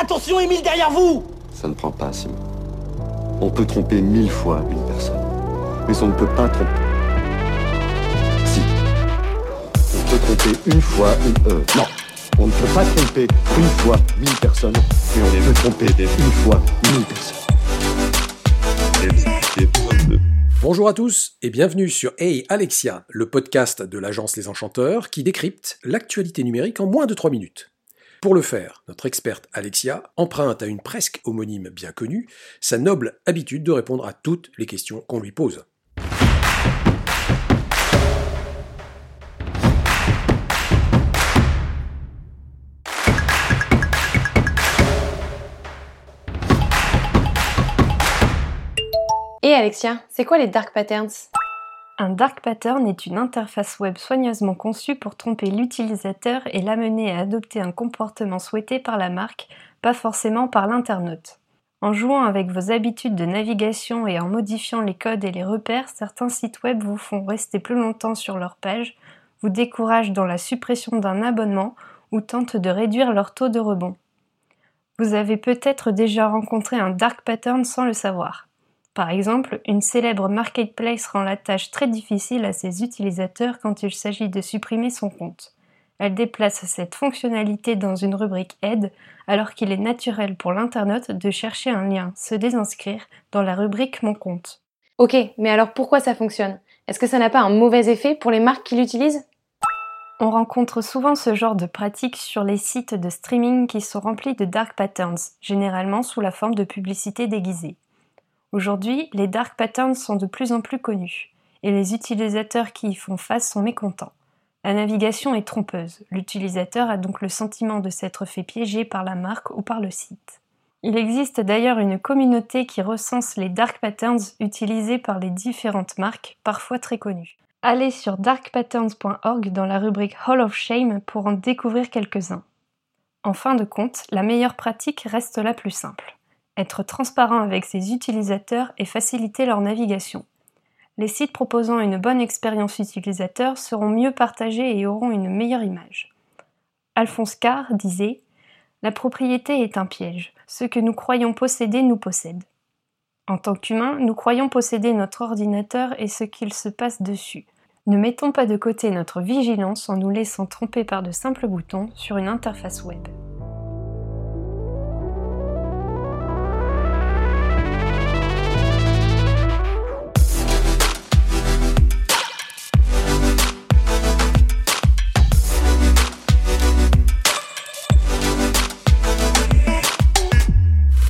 Attention, Émile, derrière vous Ça ne prend pas, Simon. On peut tromper mille fois une personne, mais on ne peut pas tromper. Si. On peut tromper une fois une. Euh, non. On ne peut pas tromper une fois mille personnes, mais on peut tromper une fois mille personnes. Bonjour à tous et bienvenue sur Hey Alexia, le podcast de l'agence Les Enchanteurs qui décrypte l'actualité numérique en moins de 3 minutes. Pour le faire, notre experte Alexia emprunte à une presque homonyme bien connue sa noble habitude de répondre à toutes les questions qu'on lui pose. Et Alexia, c'est quoi les dark patterns? Un dark pattern est une interface web soigneusement conçue pour tromper l'utilisateur et l'amener à adopter un comportement souhaité par la marque, pas forcément par l'internaute. En jouant avec vos habitudes de navigation et en modifiant les codes et les repères, certains sites web vous font rester plus longtemps sur leur page, vous découragent dans la suppression d'un abonnement ou tentent de réduire leur taux de rebond. Vous avez peut-être déjà rencontré un dark pattern sans le savoir. Par exemple, une célèbre marketplace rend la tâche très difficile à ses utilisateurs quand il s'agit de supprimer son compte. Elle déplace cette fonctionnalité dans une rubrique Aide alors qu'il est naturel pour l'internaute de chercher un lien, se désinscrire dans la rubrique Mon compte. Ok, mais alors pourquoi ça fonctionne? Est-ce que ça n'a pas un mauvais effet pour les marques qui l'utilisent? On rencontre souvent ce genre de pratiques sur les sites de streaming qui sont remplis de dark patterns, généralement sous la forme de publicité déguisée. Aujourd'hui, les dark patterns sont de plus en plus connus, et les utilisateurs qui y font face sont mécontents. La navigation est trompeuse, l'utilisateur a donc le sentiment de s'être fait piéger par la marque ou par le site. Il existe d'ailleurs une communauté qui recense les dark patterns utilisés par les différentes marques, parfois très connues. Allez sur darkpatterns.org dans la rubrique Hall of Shame pour en découvrir quelques-uns. En fin de compte, la meilleure pratique reste la plus simple être transparent avec ses utilisateurs et faciliter leur navigation. Les sites proposant une bonne expérience utilisateur seront mieux partagés et auront une meilleure image. Alphonse Carr disait La propriété est un piège. Ce que nous croyons posséder nous possède. En tant qu'humains, nous croyons posséder notre ordinateur et ce qu'il se passe dessus. Ne mettons pas de côté notre vigilance en nous laissant tromper par de simples boutons sur une interface web.